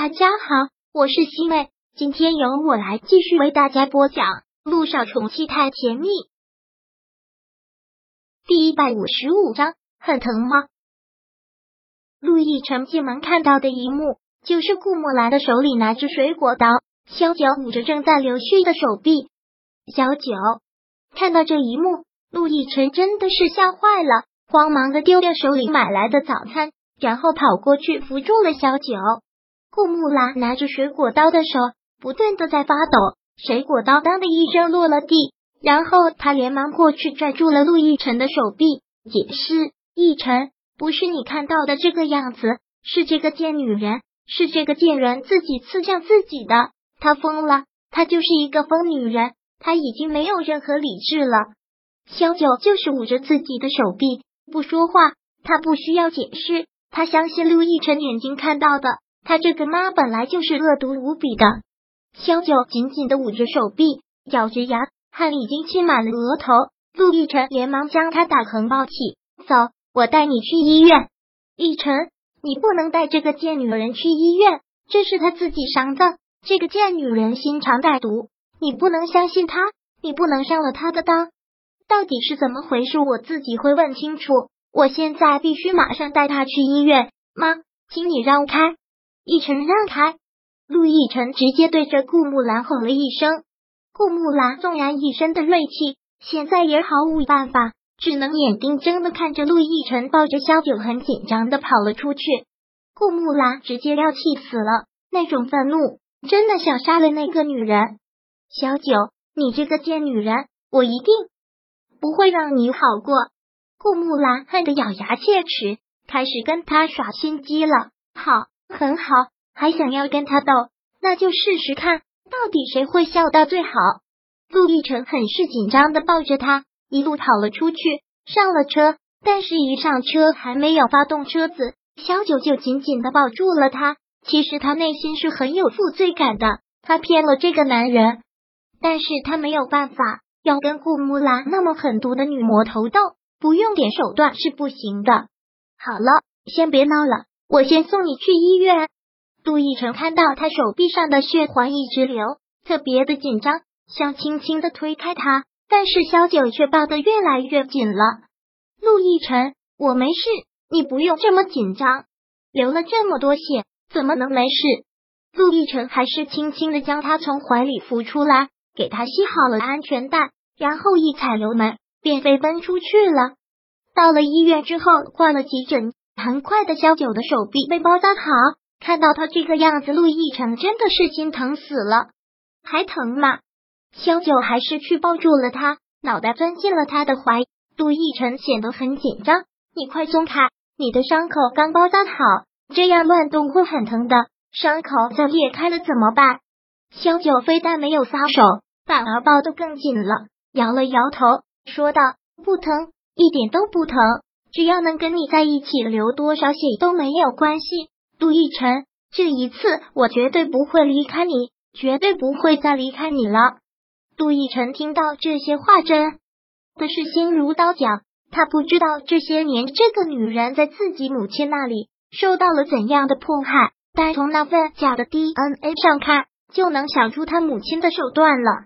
大家好，我是西妹，今天由我来继续为大家播讲《路上宠妻太甜蜜》第一百五十五章，很疼吗？陆亦辰进门看到的一幕，就是顾莫兰的手里拿着水果刀，萧九捂着正在流血的手臂。小九看到这一幕，陆亦辰真的是吓坏了，慌忙的丢掉手里买来的早餐，然后跑过去扶住了小九。顾木兰拿着水果刀的手不断的在发抖，水果刀当的一声落了地，然后他连忙过去拽住了陆亦辰的手臂，解释：“亦辰，不是你看到的这个样子，是这个贱女人，是这个贱人自己刺向自己的，她疯了，她就是一个疯女人，她已经没有任何理智了。”萧九就是捂着自己的手臂不说话，他不需要解释，他相信陆亦辰眼睛看到的。他这个妈本来就是恶毒无比的。萧九紧紧的捂着手臂，咬着牙，汗已经浸满了额头。陆亦辰连忙将他打横抱起，走，我带你去医院。亦辰，你不能带这个贱女人去医院，这是她自己伤的。这个贱女人心肠歹毒，你不能相信她，你不能上了她的当。到底是怎么回事？我自己会问清楚。我现在必须马上带她去医院。妈，请你让开。一晨让开，陆亦辰直接对着顾木兰吼了一声。顾木兰纵然一身的锐气，现在也毫无办法，只能眼睁睁的看着陆亦辰抱着萧九，很紧张的跑了出去。顾木兰直接要气死了，那种愤怒真的想杀了那个女人。小九，你这个贱女人，我一定不会让你好过。顾木兰恨得咬牙切齿，开始跟他耍心机了。好。很好，还想要跟他斗，那就试试看，到底谁会笑到最好。陆亦辰很是紧张的抱着他，一路跑了出去，上了车。但是，一上车还没有发动车子，小九就紧紧的抱住了他。其实他内心是很有负罪感的，他骗了这个男人，但是他没有办法要跟顾木兰那么狠毒的女魔头斗，不用点手段是不行的。好了，先别闹了。我先送你去医院。杜奕晨看到他手臂上的血环一直流，特别的紧张，想轻轻的推开他，但是小九却抱得越来越紧了。陆亦辰，我没事，你不用这么紧张。流了这么多血，怎么能没事？陆亦辰还是轻轻的将他从怀里扶出来，给他系好了安全带，然后一踩油门便飞奔出去了。到了医院之后，挂了急诊。很快的，萧九的手臂被包扎好。看到他这个样子，陆亦辰真的是心疼死了。还疼吗？萧九还是去抱住了他，脑袋钻进了他的怀。陆亦辰显得很紧张。你快松开，你的伤口刚包扎好，这样乱动会很疼的。伤口再裂开了怎么办？萧九非但没有撒手，反而抱得更紧了，摇了摇头，说道：“不疼，一点都不疼。”只要能跟你在一起，流多少血都没有关系。陆亦辰，这一次我绝对不会离开你，绝对不会再离开你了。陆亦辰听到这些话，真的是心如刀绞。他不知道这些年这个女人在自己母亲那里受到了怎样的迫害，但从那份假的 DNA 上看，就能想出他母亲的手段了。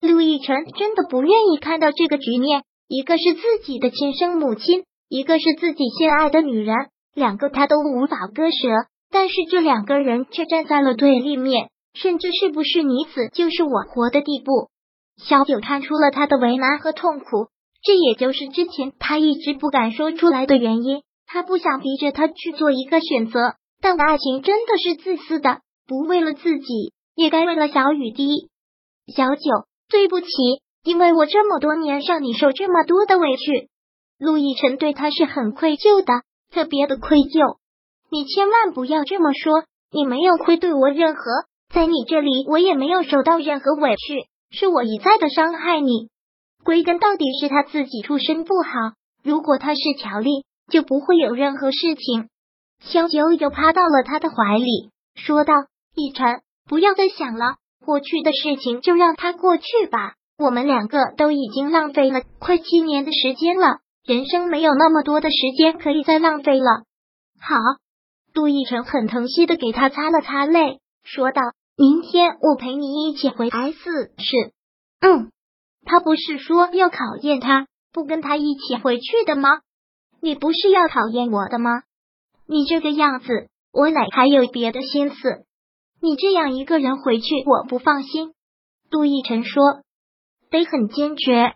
陆亦辰真的不愿意看到这个局面，一个是自己的亲生母亲。一个是自己心爱的女人，两个他都无法割舍，但是这两个人却站在了对立面，甚至是不是你死就是我活的地步。小九看出了他的为难和痛苦，这也就是之前他一直不敢说出来的原因。他不想逼着他去做一个选择，但爱情真的是自私的，不为了自己，也该为了小雨滴。小九，对不起，因为我这么多年让你受这么多的委屈。陆亦辰对他是很愧疚的，特别的愧疚。你千万不要这么说，你没有愧对我任何，在你这里我也没有受到任何委屈，是我一再的伤害你。归根到底是他自己出身不好，如果他是乔丽，就不会有任何事情。萧九又趴到了他的怀里，说道：“亦辰，不要再想了，过去的事情就让它过去吧。我们两个都已经浪费了快七年的时间了。”人生没有那么多的时间可以再浪费了。好，杜奕晨很疼惜的给他擦了擦泪，说道：“明天我陪你一起回 S 市。”嗯，他不是说要考验他，不跟他一起回去的吗？你不是要考验我的吗？你这个样子，我哪还有别的心思？你这样一个人回去，我不放心。杜奕晨说，得很坚决。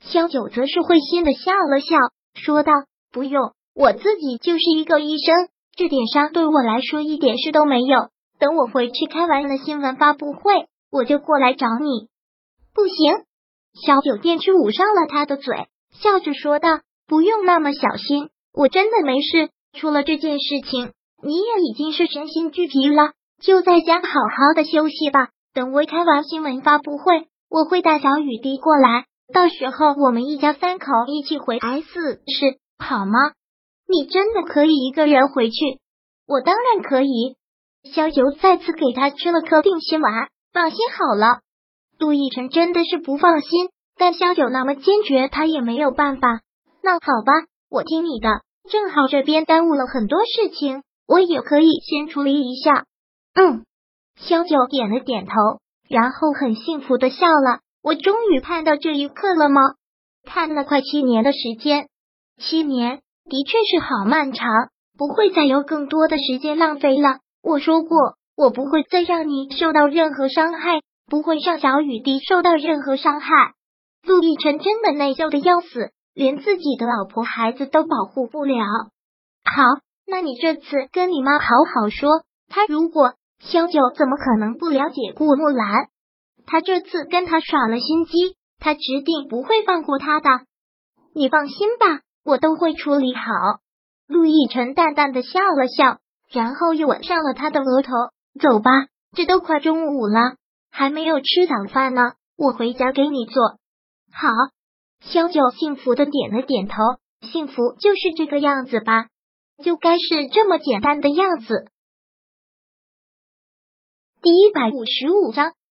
萧九则是会心的笑了笑，说道：“不用，我自己就是一个医生，这点伤对我来说一点事都没有。等我回去开完了新闻发布会，我就过来找你。”不行，萧九便去捂上了他的嘴，笑着说道：“不用那么小心，我真的没事。出了这件事情，你也已经是身心俱疲了，就在家好好的休息吧。等我开完新闻发布会，我会带小雨滴过来。”到时候我们一家三口一起回 S 市好吗？你真的可以一个人回去？我当然可以。萧九再次给他吃了颗定心丸，放心好了。杜奕晨真的是不放心，但萧九那么坚决，他也没有办法。那好吧，我听你的。正好这边耽误了很多事情，我也可以先处理一下。嗯，萧九点了点头，然后很幸福的笑了。我终于盼到这一刻了吗？盼了快七年的时间，七年的确是好漫长，不会再有更多的时间浪费了。我说过，我不会再让你受到任何伤害，不会让小雨滴受到任何伤害。陆亦辰真的内疚的要死，连自己的老婆孩子都保护不了。好，那你这次跟你妈好好说，她如果萧九怎么可能不了解顾木兰？他这次跟他耍了心机，他指定不会放过他的。你放心吧，我都会处理好。陆亦辰淡淡的笑了笑，然后又吻上了他的额头。走吧，这都快中午了，还没有吃早饭呢。我回家给你做。好，萧九幸福的点了点头。幸福就是这个样子吧，就该是这么简单的样子。第一百五十五章。